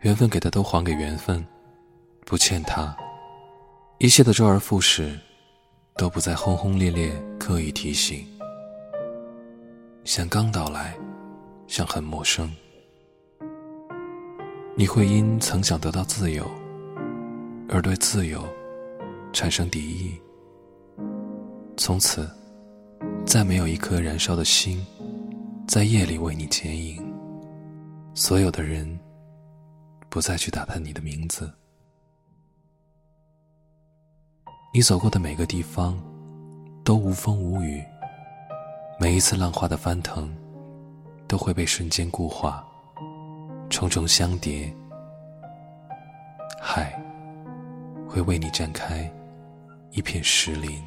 缘分给的都还给缘分，不欠他。一切的周而复始，都不再轰轰烈烈刻意提醒。像刚到来，像很陌生。你会因曾想得到自由，而对自由产生敌意。从此，再没有一颗燃烧的心，在夜里为你牵引。所有的人，不再去打探你的名字。你走过的每个地方，都无风无雨。每一次浪花的翻腾，都会被瞬间固化。重重相叠，海会为你绽开一片石林。